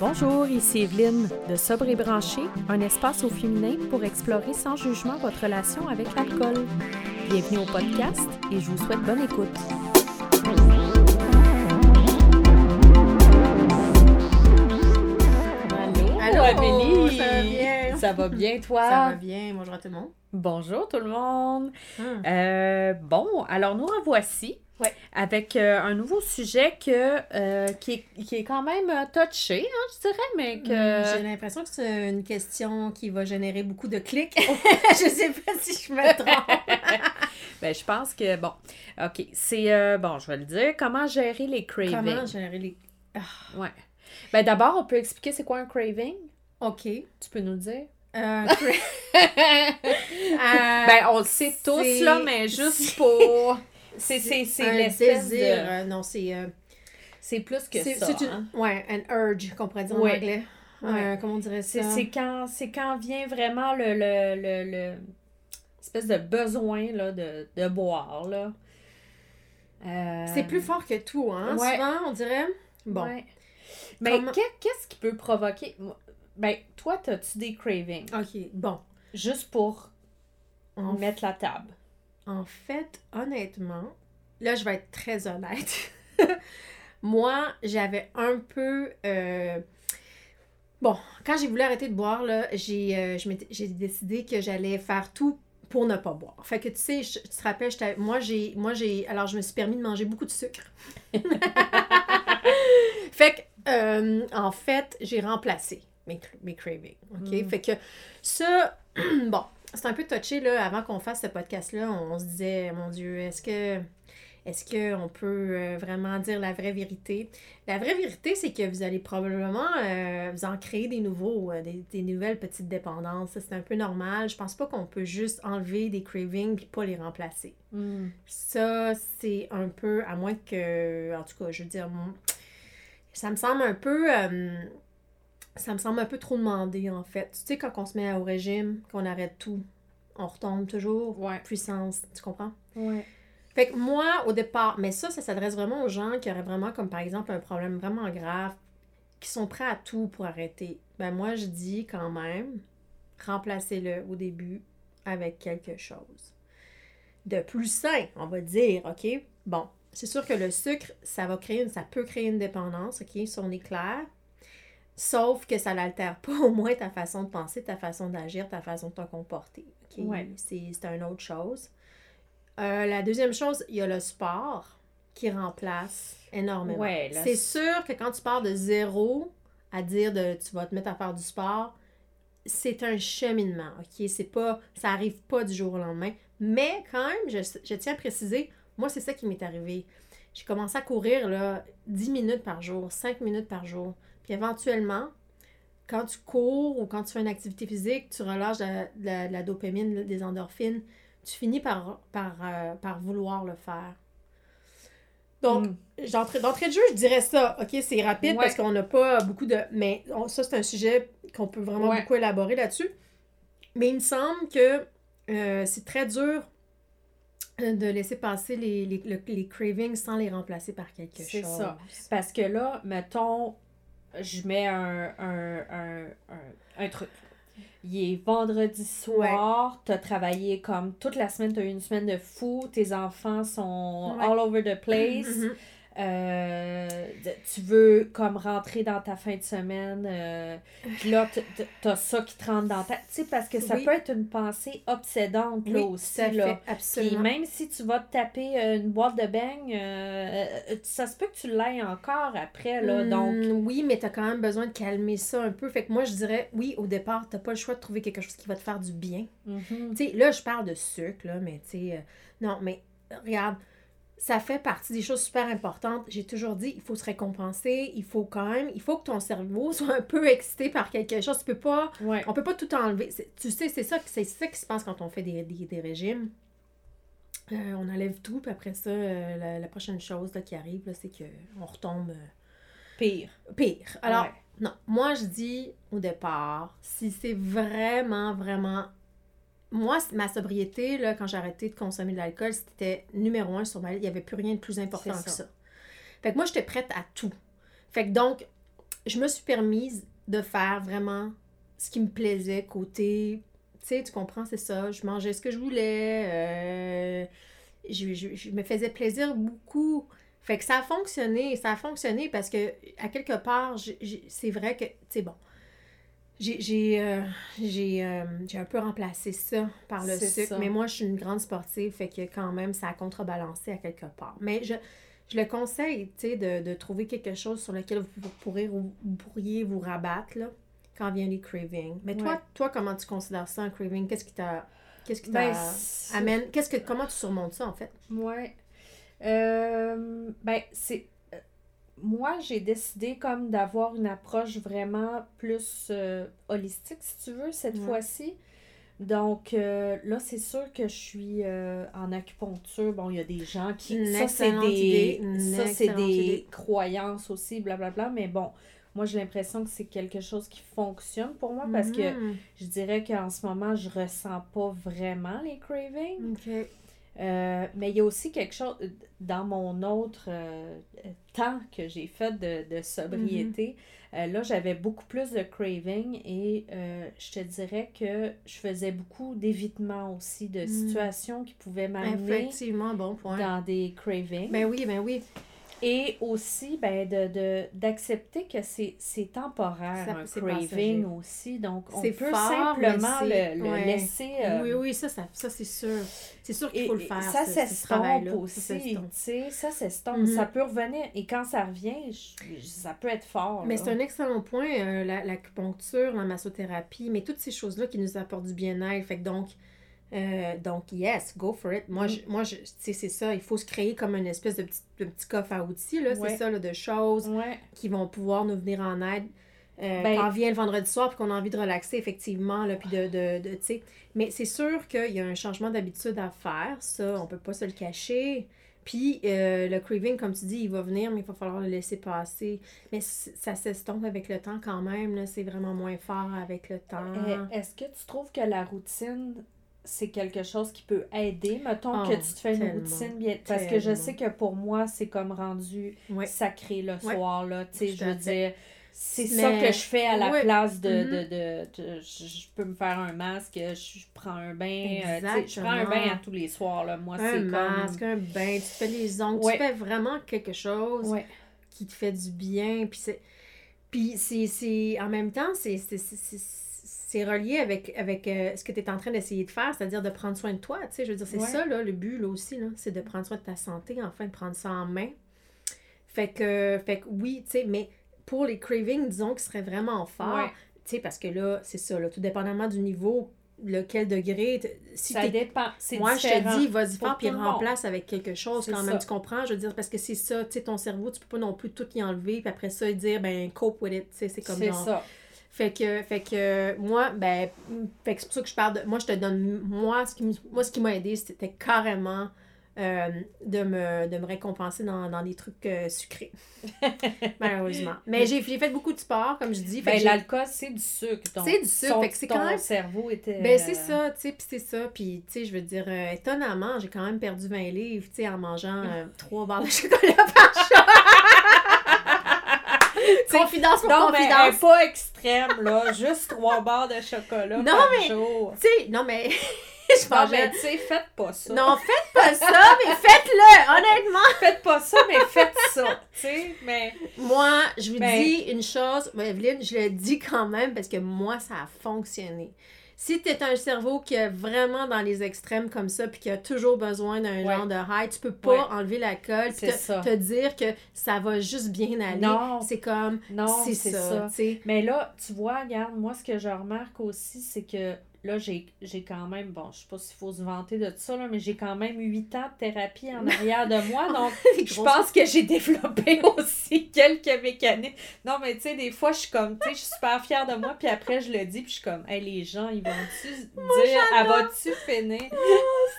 Bonjour, ici Evelyne de Sobre et Branché, un espace au féminin pour explorer sans jugement votre relation avec l'alcool. Bienvenue au podcast et je vous souhaite bonne écoute. Allô, Amélie! ça va bien? Ça va bien, toi? Ça va bien. Bonjour à tout le monde. Bonjour tout le monde. Hum. Euh, bon, alors nous revoici Ouais. avec euh, un nouveau sujet que, euh, qui, est, qui est quand même euh, touché, hein, je dirais, mais que... J'ai l'impression que c'est une question qui va générer beaucoup de clics. je sais pas si je me trompe. ben, je pense que, bon, OK, c'est, euh, bon, je vais le dire, comment gérer les cravings? Comment générer les. Ouais. Ben, d'abord, on peut expliquer c'est quoi un craving? OK. Tu peux nous le dire? Euh, ben, on le sait tous, là, mais juste pour... C'est, c'est, c'est un l'espèce désir. de... euh, non, c'est. euh, C'est plus que ça, c'est une. hein. Ouais, an urge, qu'on pourrait dire Ouais. en anglais. Ouais. Euh, comment on dirait C'est, ça? c'est quand, c'est quand vient vraiment le, le, le, le- espèce de besoin là, de, de boire. Là. Euh, C'est plus fort que tout, hein? Ouais. Souvent, on dirait. Bon. ouais. Mais Comment- qu'est- qu'est-ce qui peut provoquer? Ben, toi, as-tu des cravings? OK. Bon. Juste pour En mettre la table. En fait, honnêtement, là, je vais être très honnête. Moi, j'avais un peu. euh, Bon, quand j'ai voulu arrêter de boire, là, j'ai euh, j'ai décidé que j'allais faire tout pour ne pas boire. Fait que tu sais, je- tu te rappelles, moi j'ai moi j'ai alors je me suis permis de manger beaucoup de sucre. fait que euh, en fait, j'ai remplacé mes, mes cravings, OK? Mm. Fait que ça bon, c'est un peu touché là avant qu'on fasse ce podcast là, on, se disait mon dieu, est-ce que est-ce qu'on peut euh, vraiment dire la vraie vérité? La vraie vérité, c'est que vous allez probablement euh, vous en créer des nouveaux, euh, des, des nouvelles petites dépendances. Ça, C'est un peu normal. Je pense pas qu'on peut juste enlever des cravings puis pas les remplacer. Ça, c'est un peu, à moins que, en tout cas, je veux dire, ça me semble un peu, euh, ça me semble un peu trop demandé, en fait. Tu sais, quand on se met au régime, qu'on arrête tout, on retombe toujours Ouais. puissance, tu comprends? Ouais. Fait que moi, au départ, mais ça, ça s'adresse vraiment aux gens qui auraient vraiment, comme par exemple, un problème vraiment grave, qui sont prêts à tout pour arrêter. Ben moi, je dis quand même, remplacez-le au début avec quelque chose de plus sain, on va dire, OK? Bon, c'est sûr que le sucre, ça va créer, une- ça peut créer une dépendance, OK? Si on est clair. Sauf que ça n'altère pas au moins ta façon de penser, ta façon d'agir, ta façon de te comporter. Ouais. C'est c'est une autre chose. Euh, la deuxième chose, il y a le sport qui remplace énormément. Ouais, le c'est sûr que quand tu pars de zéro à dire de tu vas te mettre à faire du sport, c'est un cheminement, OK? C'est pas, ça arrive pas du jour au lendemain. Mais quand même, je, je tiens à préciser, moi, c'est ça qui m'est arrivé. J'ai commencé à courir là, 10 minutes par jour, 5 minutes par jour. Éventuellement, quand tu cours ou quand tu fais une activité physique, tu relâches de la, de la- de la dopamine, des endorphines, tu finis par, par, euh, par vouloir le faire. Donc, Mm. d'entrée de jeu, je dirais ça. OK, c'est rapide Ouais. parce qu'on n'a pas beaucoup de. Mais on- ça, c'est un sujet qu'on peut vraiment Ouais. beaucoup élaborer là-dessus. Mais il me semble que euh, c'est très dur euh, de laisser passer les, les, le- les cravings sans les remplacer par quelque C'est chose. ça. Parce que là, mettons, je mets un, un, un, un, un truc. Il est vendredi soir, t'as travaillé comme toute la semaine, t'as eu une semaine de fou, tes enfants sont Ouais. all over the place. Mhm. Euh, tu veux comme rentrer dans ta fin de semaine, euh, puis là, t'as ça qui te rentre dans ta... Tu sais, parce que ça Oui. peut être une pensée obsédante, là, Oui, aussi, tout là. fait, Puis absolument. même si tu vas te taper une boîte de beignes, euh, euh, ça se peut que tu l'aies encore après, là, donc... Hmm, oui, mais t'as quand même besoin de calmer ça un peu. Fait que moi, je dirais, oui, au départ, t'as pas le choix de trouver quelque chose qui va te faire du bien. Mhm. Tu sais, là, je parle de sucre, là, mais tu sais, non, mais regarde, ça fait partie des choses super importantes. J'ai toujours dit, il faut se récompenser, il faut quand même, il faut que ton cerveau soit un peu excité par quelque chose. Tu peux pas, Ouais. on peut pas tout enlever. Tu sais, c'est ça, c'est ça qui se passe quand on fait des, des, des régimes. Euh, on enlève tout, puis après ça, euh, la, la prochaine chose là, qui arrive, là, c'est qu'on retombe euh, Pire. pire. Alors, Ouais. non, moi je dis au départ, si c'est vraiment, vraiment. Moi, ma sobriété, là, quand j'ai arrêté de consommer de l'alcool, c'était numéro un sur ma liste. Il n'y avait plus rien de plus important que ça. Fait que moi, j'étais prête à tout. Fait que donc, je me suis permise de faire vraiment ce qui me plaisait côté. Tu sais, tu comprends, c'est ça. Je mangeais ce que je voulais. euh, je, je- je me faisais plaisir beaucoup. Fait que ça a fonctionné. Ça a fonctionné parce que, à quelque part, c'est vrai que, tu sais, bon. J'ai euh, euh, j'ai un peu remplacé ça par le sucre, ça. mais moi je suis une grande sportive, fait que quand même ça a contrebalancé à quelque part. Mais je, je le conseille, tu sais, de, de trouver quelque chose sur lequel vous, pourrez, vous, pourriez vous rabattre, là, quand vient les cravings. Mais toi, Ouais. toi comment tu considères ça, un craving? Qu'est-ce qui t'a... Qu'est-ce qui Ben, amène... Qu'est-ce que... Comment tu surmontes ça, en fait? Ouais. Euh, ben, c'est. Moi, j'ai décidé comme d'avoir une approche vraiment plus euh, holistique, si tu veux, cette Ouais. fois-ci. Donc euh, là, c'est sûr que je suis euh, en acupuncture. Bon, il y a des gens qui. Une ça, c'est des, ça, c'est des idée. croyances aussi, blablabla. Mais bon, moi, j'ai l'impression que c'est quelque chose qui fonctionne pour moi parce que Mhm. je dirais qu'en ce moment, je ressens pas vraiment les cravings. Euh, mais il y a aussi quelque chose dans mon autre euh, temps que j'ai fait de, de sobriété. euh, là, j'avais beaucoup plus de craving et je te dirais que je faisais beaucoup d'évitement aussi de Mm. situations qui pouvaient m'amener Effectivement, bon point. dans des cravings. Ben oui, ben oui. Et aussi, ben, de, de, d'accepter que c'est, temporaire, Ça- un craving passager. aussi. Donc, on peut fort, simplement le, le ouais. laisser... euh, Oui, oui, ça, ça, ça c'est sûr. C'est sûr qu'il faut le faire. ça ce- ce s'estompe travail-là. Ça aussi, tu s'estompe. sais, ça s'estompe. Mhm. Ça peut revenir. Et quand ça revient, je- ça peut être fort. Mais c'est un excellent point, euh, la- l'acupuncture, la massothérapie, mais toutes ces choses-là qui nous apportent du bien-être. Fait que donc, euh, donc, yes, go for it. Moi, Mm. je, moi je, tu sais, c'est ça. Il faut se créer comme une espèce de petit, de petit coffre à outils, là. Ouais. C'est ça, là, de choses Ouais, qui vont pouvoir nous venir en aide. Euh, Ben- quand vient le vendredi soir puis qu'on a envie de relaxer, effectivement, là, puis de, de, de tu sais. Mais c'est sûr qu'il y a un changement d'habitude à faire, ça, on peut pas se le cacher. Puis euh, le craving, comme tu dis, il va venir, mais il va falloir le laisser passer. Mais ça s'estompe avec le temps quand même, là, c'est vraiment moins fort avec le temps. Eh, Est-ce que tu trouves que la routine, c'est quelque chose qui peut aider? Mettons Oh, que tu te fais une routine bien. Parce que je sais que pour moi, c'est comme rendu sacré le soir. Là, tu sais, je veux dire. C'est Mais- ça que je fais à la place de, Mhm. de, de, de- je, peux me faire un masque, je, prends un bain, euh, je prends un bain à tous les soirs, là. Moi, Un c'est masque, comme... un bain, tu fais les ongles, tu fais vraiment quelque chose qui te fait du bien. Puis c'est. Puis c'est, c'est- En même temps, c'est, c'est, c'est, c'est- relié avec, avec euh, ce que tu es en train d'essayer de faire, c'est-à-dire de prendre soin de toi. Tu sais, je veux dire, c'est Ouais. ça, là, le but, là aussi, là, c'est de prendre soin de ta santé, enfin, de prendre ça en main. Fait que, fait que oui, tu sais, mais pour les cravings, disons, qui seraient vraiment forts, Ouais. tu sais, parce que là, c'est ça, là, tout dépendamment du niveau, lequel degré, si Ça dépend. Moi, je te dis, vas-y fort, puis remplace avec quelque chose quand ça. même. Tu comprends? Je veux dire, parce que c'est ça, tu sais, ton cerveau, tu peux pas non plus tout y enlever, puis après ça, dire, ben, cope with it, tu sais, c'est comme C'est ça. Fait que, fait que, moi, ben, fait que c'est pour ça que je parle de. Moi, je te donne. Moi, ce qui, moi, ce qui m'a aidé, c'était carrément euh, de, me, de me récompenser dans, dans des trucs euh, sucrés. Malheureusement. Mais j'ai j'ai fait beaucoup de sport, comme je dis. Fait que Ben, l'alcool, c'est du sucre. C'est du sucre, son- fait que c'est ton quand même- cerveau était... Ben, c'est euh, ça, tu sais, puis c'est ça. Puis, tu sais, je veux dire, euh, étonnamment, j'ai quand même perdu 20 livres, tu sais, en mangeant euh, trois barres de chocolat par jour. confidence pour Non, mais confidence. est pas extrême, là. Juste trois barres de chocolat Non, par mais- jour. Tu sais, non, mais je Non, mais tu sais, faites pas ça. Non, faites pas ça, mais faites-le, honnêtement. Faites pas ça, mais faites ça. Tu sais, mais... Moi, je vous Ben- dis une chose, Evelyne, je le dis quand même parce que moi, ça a fonctionné. Si tu es un cerveau qui est vraiment dans les extrêmes comme ça, puis qui a toujours besoin d'un Ouais. genre de high, tu peux pas Ouais. enlever puis C'est te, ça. te dire que ça va juste bien aller. Non. C'est comme, Non, c'est ça, ça. Mais là, tu vois, regarde, moi, ce que je remarque aussi, c'est que là, j'ai quand même, bon, je sais pas s'il faut se vanter de ça, là, mais j'ai quand même 8 ans de thérapie en arrière de moi, donc je pense que j'ai développé aussi quelques mécaniques. Non, mais tu sais, des fois, je suis comme, tu sais, je suis super fière de moi, puis après, je le dis, puis je suis comme, hey, les gens, ils vont-tu dire, ah, vas-tu finir?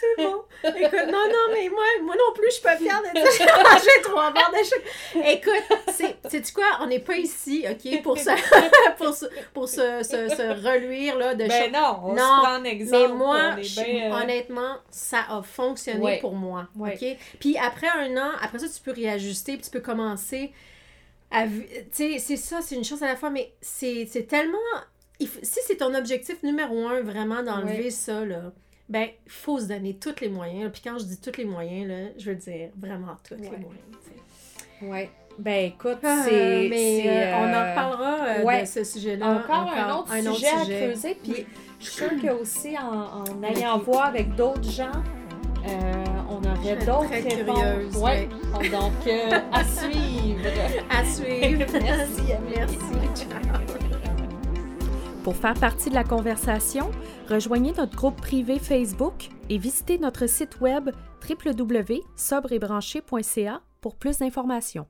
c'est bon. Écoute, non, non, mais moi, moi non plus, je suis pas fière de dire j'ai mangé trois barres de chocolat. Écoute, sais-tu quoi? On n'est pas ici, OK, pour se, pour se, pour se, se, se reluire, là, de Ben chocolat. non, on Non, se prend un exemple. Mais moi, on est je- bien, euh, honnêtement, ça a fonctionné Ouais. pour moi. Ouais. Puis après un an, après ça, tu peux réajuster, puis tu peux commencer Tu sais, c'est ça, c'est une chose à la fois, mais c'est tellement. il si c'est ton objectif numéro un, vraiment d'enlever Ouais. ça, là, ben, il faut se donner tous les moyens. Puis quand je dis tous les moyens, là, je veux dire vraiment tous les moyens. tu sais. Ouais. Ben écoute, Ah, c'est. mais euh, on en euh, reparlera euh, ouais. de ce sujet-là. Encore, un autre sujet à creuser. Puis Oui. Je suis sûre que aussi en, en allant voir avec d'autres gens, euh, on aurait d'autres réponses. Ouais. Donc, euh, à suivre. À suivre. Merci. Merci. Pour faire partie de la conversation, rejoignez notre groupe privé Facebook et visitez notre site web www.sobreetbranché.ca pour plus d'informations.